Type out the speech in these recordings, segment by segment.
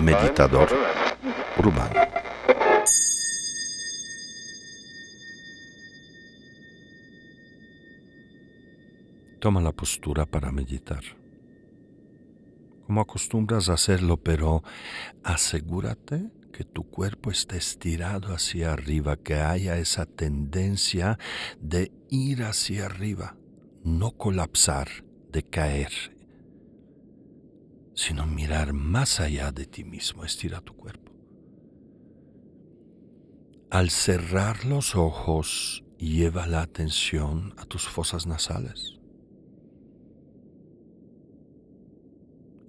Meditador urbano. Toma la postura para meditar. Como acostumbras a hacerlo, pero asegúrate que tu cuerpo esté estirado hacia arriba, que haya esa tendencia de ir hacia arriba, no colapsar, de caer, sino mirar más allá de ti mismo. Estira tu cuerpo. Al cerrar los ojos, lleva la atención a tus fosas nasales.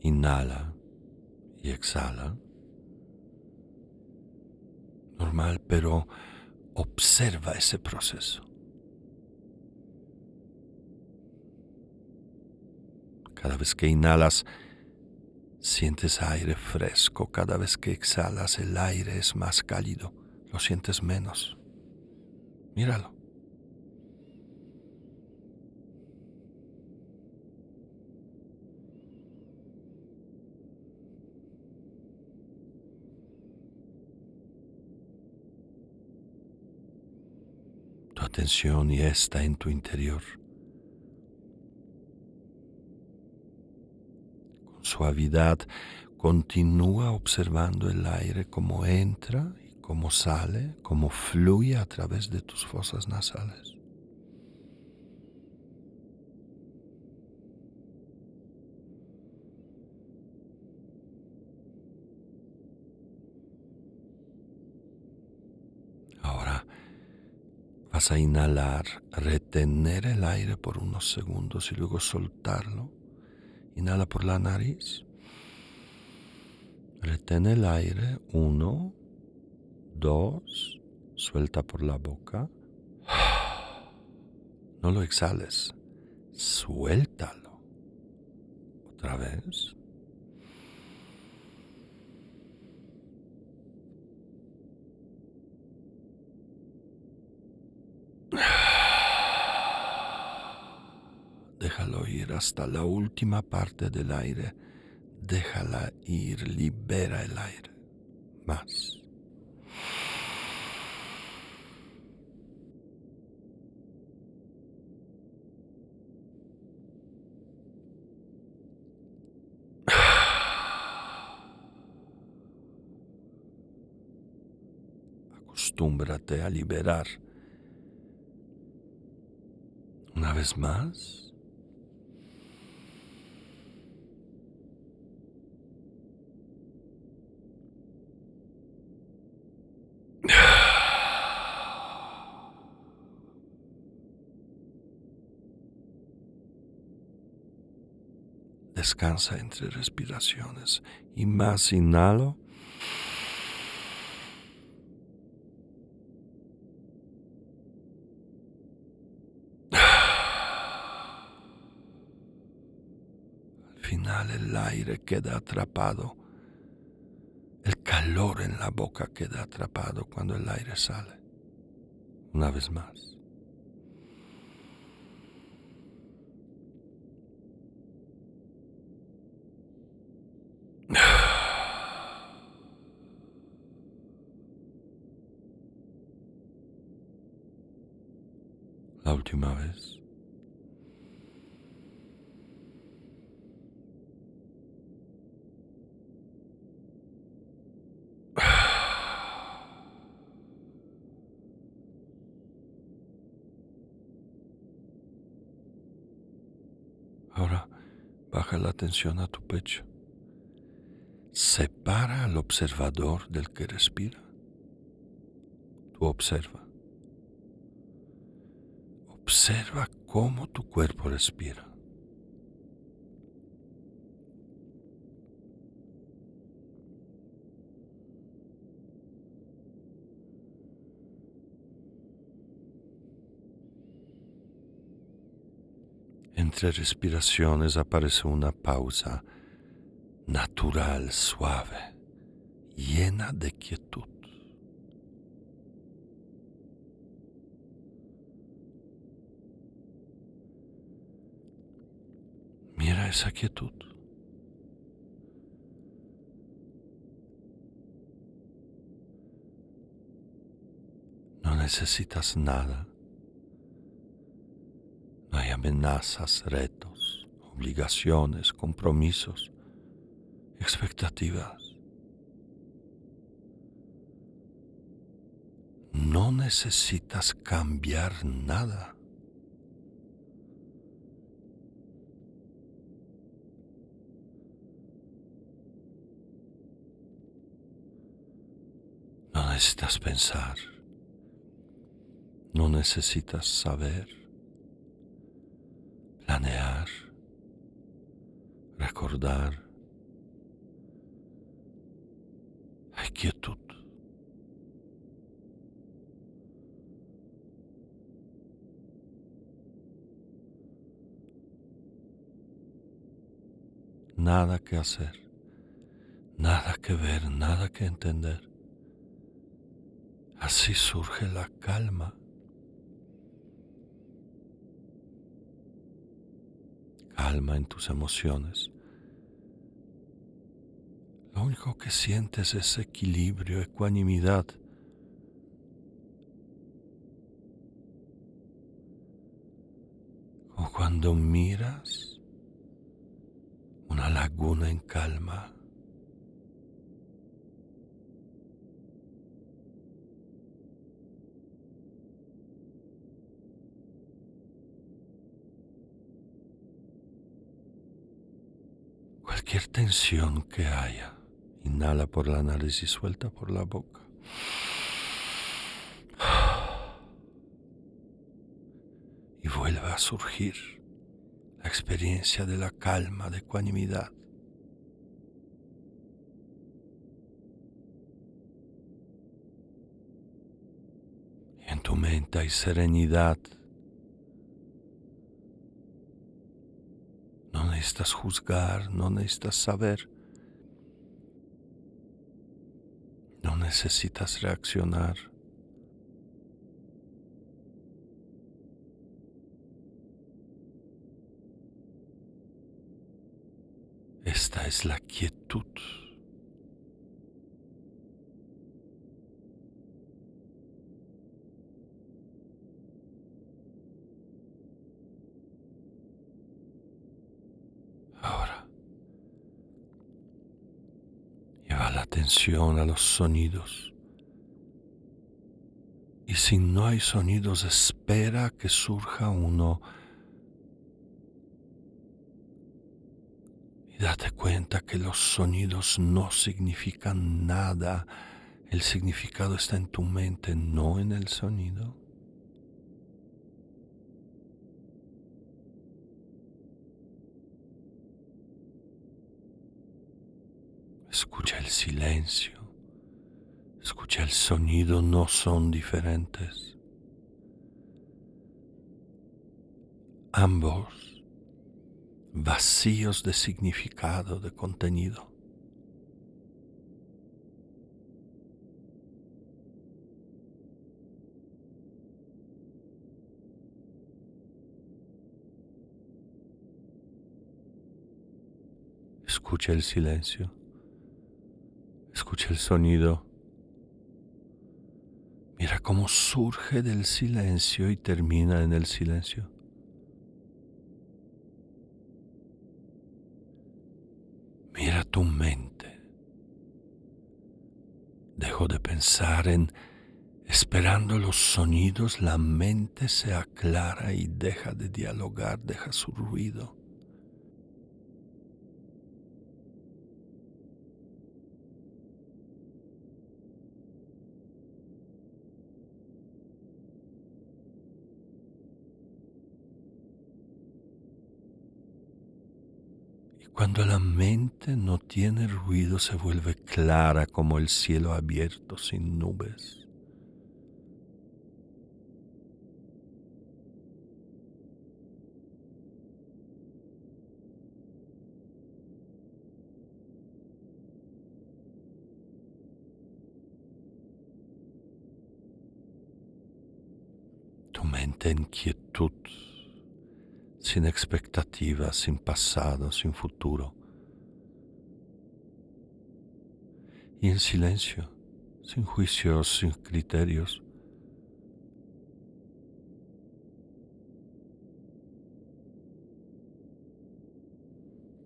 Inhala y exhala. Normal, pero observa ese proceso. Cada vez que inhalas, sientes aire fresco. Cada vez que exhalas, el aire es más cálido. Lo sientes menos. Míralo. Tu atención ya está en tu interior. Suavidad, continúa observando el aire como entra y cómo sale, cómo fluye a través de tus fosas nasales. Ahora vas a inhalar, retener el aire por unos segundos y luego soltarlo Inhala por la nariz. Retén el aire. Uno, dos. Suelta por la boca. No lo exhales. Suéltalo. Otra vez. Déjalo ir hasta la última parte del aire, déjala ir, libera el aire. Más. Acostúmbrate a liberar. Una vez más. Descansa entre respiraciones y más inhalo. Al final el aire queda atrapado. El calor en la boca queda atrapado cuando el aire sale. Una vez más. Ahora baja la atención a tu pecho. Separa al observador del que respira. Tú observa. Observa cómo tu cuerpo respira. Entre respiraciones aparece una pausa natural, suave, llena de quietud. Esa quietud. No necesitas nada. No hay amenazas, retos, obligaciones, compromisos, expectativas. No necesitas cambiar nada. No necesitas pensar. No necesitas saber, planear, recordar. Hay quietud. Nada que hacer, nada que ver, nada que entender. Así surge la calma. Calma en tus emociones. Lo único que sientes es equilibrio, ecuanimidad. Como cuando miras una laguna en calma. Tensión que haya. Inhala por la nariz y suelta por la boca. Y vuelve a surgir la experiencia de la calma, de ecuanimidad. En tu mente hay serenidad necesitas juzgar, no necesitas saber, no necesitas reaccionar. Esta es la quietud. A los sonidos. Y si no hay sonidos, espera que surja uno. Y date cuenta que los sonidos no significan nada. El significado está en tu mente, no en el sonido. Escucha el silencio, escucha el sonido, no son diferentes. Ambos vacíos de significado, de contenido. Escucha el silencio. Escucha el sonido. Mira cómo surge del silencio y termina en el silencio. Mira tu mente. Dejo de pensar en esperando los sonidos, la mente se aclara y deja de dialogar, deja su ruido. Cuando la mente no tiene ruido se vuelve clara como el cielo abierto sin nubes. Tu mente en quietud sin expectativas, sin pasado, sin futuro. Y en silencio, sin juicios, sin criterios.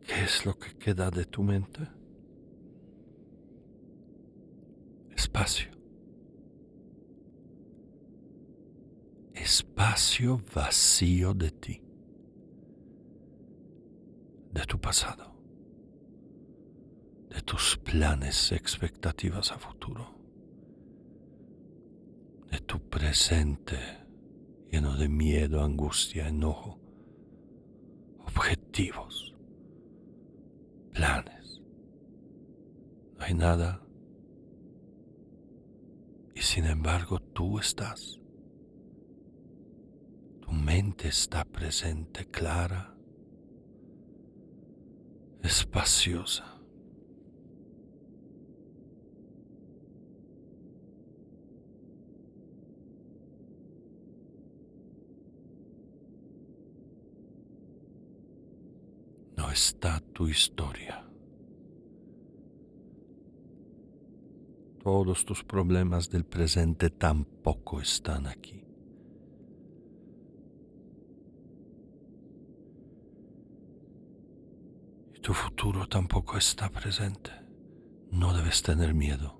¿Qué es lo que queda de tu mente? Espacio. Espacio vacío de ti de tu pasado, de tus planes, expectativas a futuro, de tu presente lleno de miedo, angustia, enojo, objetivos, planes. No hay nada y sin embargo tú estás. Tu mente está presente, clara, espaciosa. No está tu historia. Todos tus problemas del presente tampoco están aquí. Tu futuro tampoco está presente. No debes tener miedo.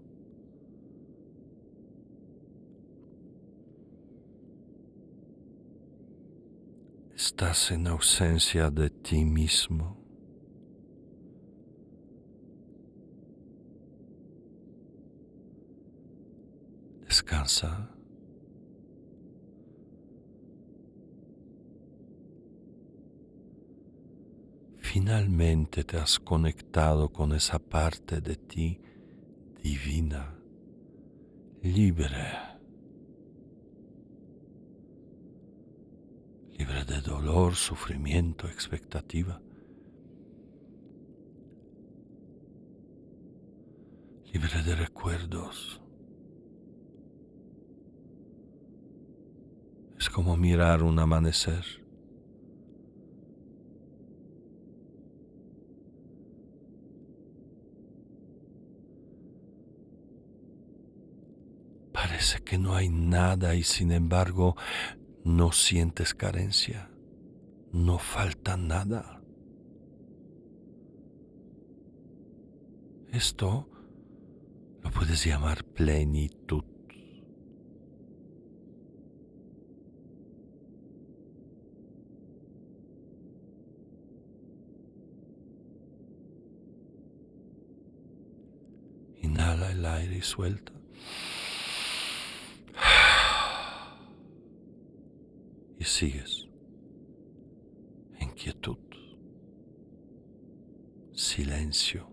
Estás en ausencia de ti mismo. Descansa. Finalmente te has conectado con esa parte de ti divina, libre, libre de dolor, sufrimiento, expectativa, libre de recuerdos. Es como mirar un amanecer. Parece que no hay nada y sin embargo no sientes carencia, no falta nada. Esto lo puedes llamar plenitud. Inhala el aire y suelta. Sigues en quietud, silencio,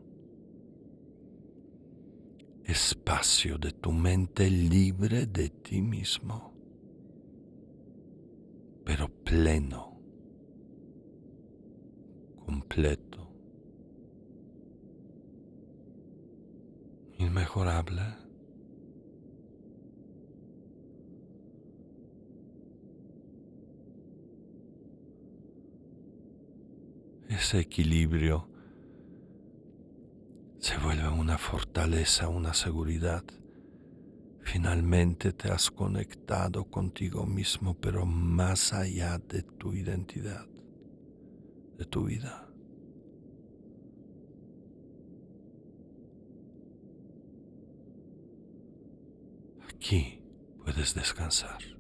espacio de tu mente libre de ti mismo, pero pleno, completo, inmejorable. Ese equilibrio se vuelve una fortaleza, una seguridad. Finalmente te has conectado contigo mismo, pero más allá de tu identidad, de tu vida. Aquí puedes descansar.